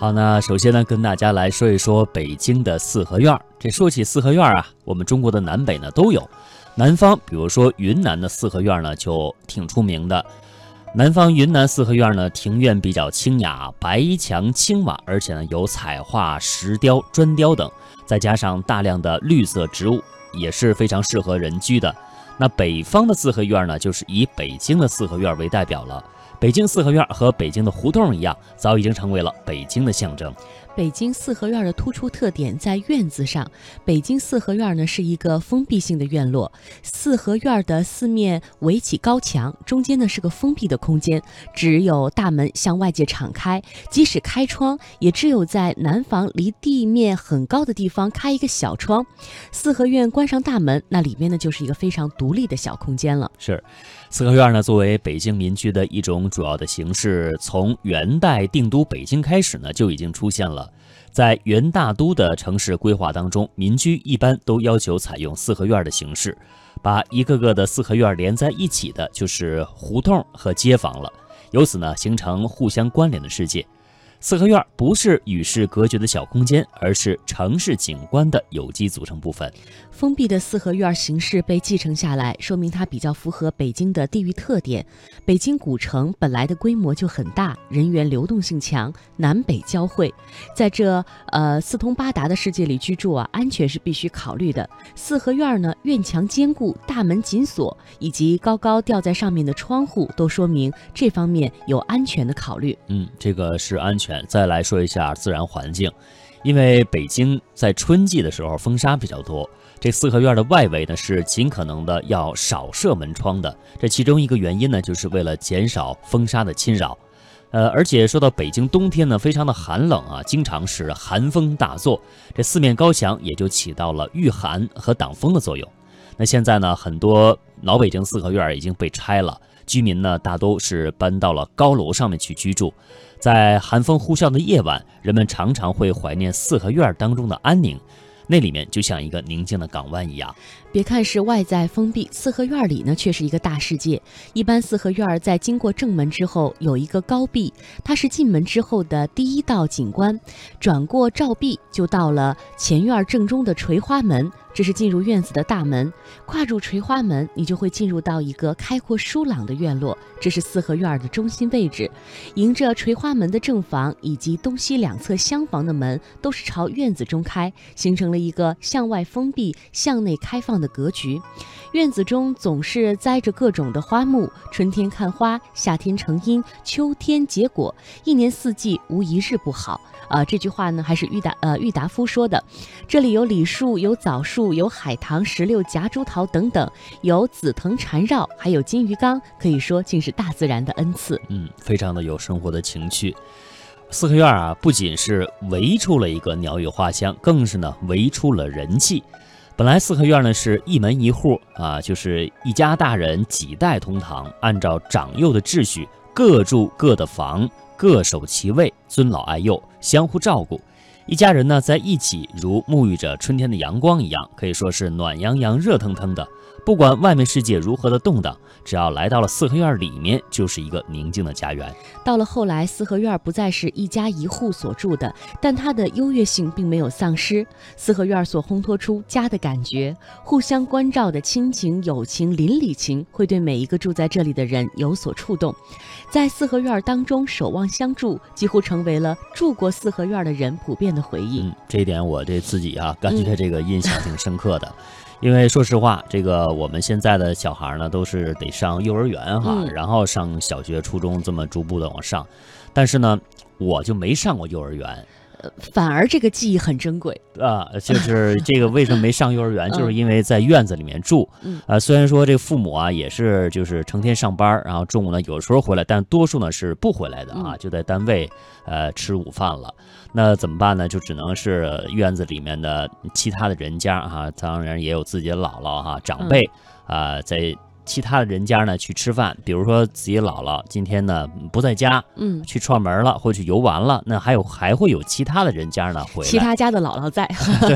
好，那首先呢，跟大家来说一说北京的四合院。这说起四合院啊，我们中国的南北呢都有。南方，比如说云南的四合院呢，就挺出名的。南方云南四合院呢，庭院比较清雅，白墙青瓦，而且呢有彩画、石雕、砖雕等，再加上大量的绿色植物，也是非常适合人居的。那北方的四合院呢，就是以北京的四合院为代表了。北京四合院和北京的胡同一样，早已经成为了北京的象征。北京四合院的突出特点在院子上。北京四合院呢是一个封闭性的院落，四合院的四面围起高墙，中间呢是个封闭的空间，只有大门向外界敞开。即使开窗，也只有在南房离地面很高的地方开一个小窗。四合院关上大门，那里面呢就是一个非常独立的小空间了。是，四合院呢作为北京民居的一种主要的形式，从元代定都北京开始呢就已经出现了。在元大都的城市规划当中，民居一般都要求采用四合院的形式，把一个个的四合院连在一起的，就是胡同和街坊了。由此呢，形成互相关联的世界。四合院不是与世隔绝的小空间，而是城市景观的有机组成部分。封闭的四合院形式被继承下来，说明它比较符合北京的地域特点。北京古城本来的规模就很大，人员流动性强，南北交汇，在这呃四通八达的世界里居住啊，安全是必须考虑的。四合院呢，院墙坚固，大门紧锁，以及高高吊在上面的窗户，都说明这方面有安全的考虑。嗯，这个是安全。再来说一下自然环境，因为北京在春季的时候风沙比较多，这四合院的外围呢是尽可能的要少设门窗的。这其中一个原因呢，就是为了减少风沙的侵扰。呃，而且说到北京冬天呢，非常的寒冷啊，经常是寒风大作，这四面高墙也就起到了御寒和挡风的作用。那现在呢，很多老北京四合院已经被拆了。居民呢，大都是搬到了高楼上面去居住，在寒风呼啸的夜晚，人们常常会怀念四合院当中的安宁。那里面就像一个宁静的港湾一样。别看是外在封闭，四合院里呢却是一个大世界。一般四合院在经过正门之后有一个高壁，它是进门之后的第一道景观。转过照壁，就到了前院正中的垂花门，这是进入院子的大门。跨入垂花门，你就会进入到一个开阔舒朗的院落，这是四合院的中心位置。迎着垂花门的正房以及东西两侧厢房的门都是朝院子中开，形成了。一个向外封闭、向内开放的格局，院子中总是栽着各种的花木，春天看花，夏天成荫，秋天结果，一年四季无一日不好。啊，这句话呢还是郁达呃郁达夫说的。这里有李树，有枣树，有海棠、石榴、夹竹桃等等，有紫藤缠绕，还有金鱼缸，可以说竟是大自然的恩赐。嗯，非常的有生活的情趣。四合院啊，不仅是围出了一个鸟语花香，更是呢围出了人气。本来四合院呢是一门一户啊，就是一家大人几代同堂，按照长幼的秩序，各住各的房，各守其位，尊老爱幼，相互照顾。一家人呢在一起，如沐浴着春天的阳光一样，可以说是暖洋洋、热腾腾的。不管外面世界如何的动荡，只要来到了四合院里面，就是一个宁静的家园。到了后来，四合院不再是一家一户所住的，但它的优越性并没有丧失。四合院所烘托出家的感觉，互相关照的亲情、友情、邻里情，会对每一个住在这里的人有所触动。在四合院当中守望相助，几乎成为了住过四合院的人普遍的回忆。嗯，这一点我对自己啊，感觉这个印象挺深刻的。因为说实话，这个我们现在的小孩呢，都是得上幼儿园哈，然后上小学、初中，这么逐步的往上。但是呢，我就没上过幼儿园。反而这个记忆很珍贵啊，就是 这个为什么没上幼儿园，就是因为在院子里面住。呃，虽然说这父母啊也是就是成天上班，然后中午呢有时候回来，但多数呢是不回来的啊，就在单位呃吃午饭了。那怎么办呢？就只能是院子里面的其他的人家哈，当然也有自己的姥姥哈长辈啊在。其他的人家呢去吃饭，比如说自己姥姥今天呢不在家，嗯，去串门了或去游玩了，那还有还会有其他的人家呢回来，其他家的姥姥在，对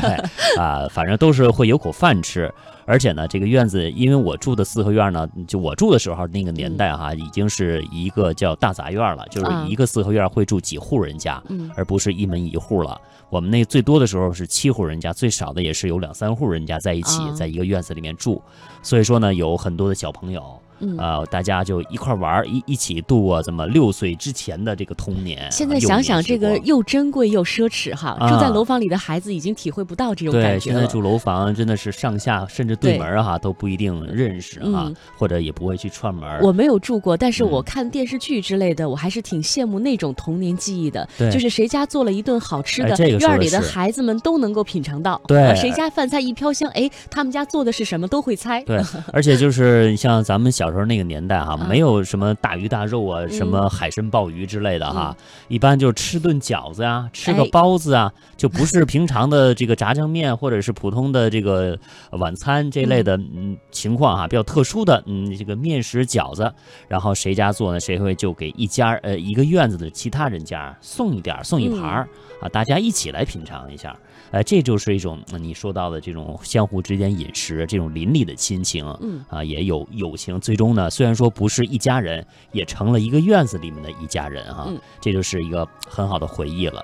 啊，反正都是会有口饭吃。而且呢，这个院子，因为我住的四合院呢，就我住的时候那个年代哈，已经是一个叫大杂院了，就是一个四合院会住几户人家，而不是一门一户了。我们那最多的时候是七户人家，最少的也是有两三户人家在一起，在一个院子里面住。所以说呢，有很多的小朋友。呃，大家就一块玩一一起度过这么六岁之前的这个童年。现在想想，这个又珍贵又奢侈哈。住在楼房里的孩子已经体会不到这种感觉了。对，现在住楼房真的是上下甚至对门哈都不一定认识哈，或者也不会去串门。我没有住过，但是我看电视剧之类的，我还是挺羡慕那种童年记忆的。就是谁家做了一顿好吃的，院里的孩子们都能够品尝到。对，谁家饭菜一飘香，哎，他们家做的是什么都会猜。对，而且就是像咱们小时候那个年代哈。没有什么大鱼大肉啊，什么海参鲍鱼之类的哈，一般就吃顿饺子啊，吃个包子啊，就不是平常的这个炸酱面或者是普通的这个晚餐这类的嗯。情况哈，比较特殊的嗯这个面食饺子，然后谁家做呢，谁会就给一家呃一个院子的其他人家送一点送一盘儿啊，大家一起来品尝一下，哎，这就是一种你说到的这种相互之间饮食这种邻里的亲情，嗯。啊也有友情，最终呢虽然说不。是一家人，也成了一个院子里面的一家人哈，这就是一个很好的回忆了。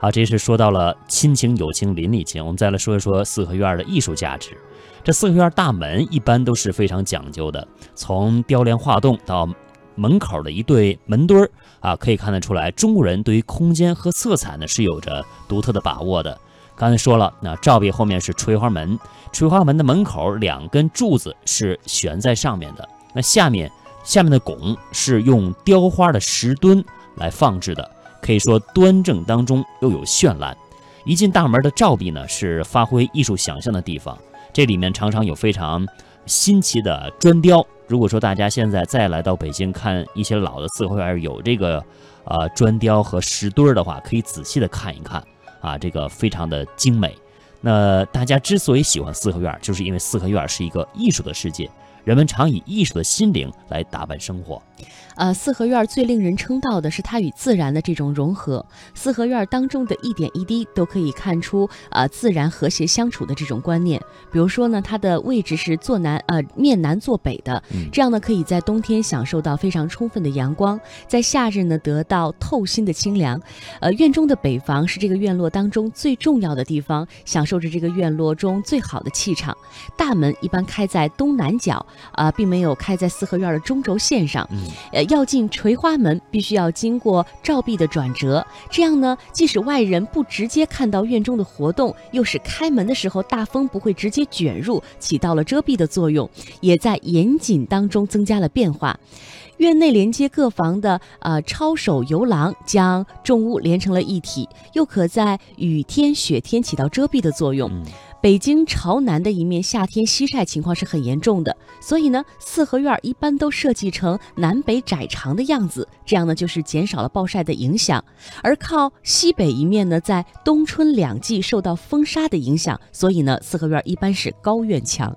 好，这是说到了亲情、友情、邻里情，我们再来说一说四合院的艺术价值。这四合院大门一般都是非常讲究的，从雕梁画栋到门口的一对门墩儿啊，可以看得出来，中国人对于空间和色彩呢是有着独特的把握的。刚才说了，那照壁后面是垂花门，垂花门的门口两根柱子是悬在上面的，那下面。下面的拱是用雕花的石墩来放置的，可以说端正当中又有绚烂。一进大门的照壁呢，是发挥艺术想象的地方。这里面常常有非常新奇的砖雕。如果说大家现在再来到北京看一些老的四合院有这个呃砖雕和石墩的话，可以仔细的看一看啊，这个非常的精美。那大家之所以喜欢四合院，就是因为四合院是一个艺术的世界。人们常以艺术的心灵来打扮生活。呃，四合院最令人称道的是它与自然的这种融合。四合院当中的一点一滴都可以看出，呃，自然和谐相处的这种观念。比如说呢，它的位置是坐南，呃，面南坐北的，这样呢，可以在冬天享受到非常充分的阳光，在夏日呢得到透心的清凉。呃，院中的北房是这个院落当中最重要的地方，享受着这个院落中最好的气场。大门一般开在东南角，啊，并没有开在四合院的中轴线上。呃。要进垂花门，必须要经过照壁的转折，这样呢，即使外人不直接看到院中的活动，又使开门的时候大风不会直接卷入，起到了遮蔽的作用，也在严谨当中增加了变化。院内连接各房的呃抄手游廊，将众屋连成了一体，又可在雨天、雪天起到遮蔽的作用。北京朝南的一面，夏天西晒情况是很严重的，所以呢，四合院一般都设计成南北窄长的样子，这样呢就是减少了暴晒的影响。而靠西北一面呢，在冬春两季受到风沙的影响，所以呢，四合院一般是高院墙。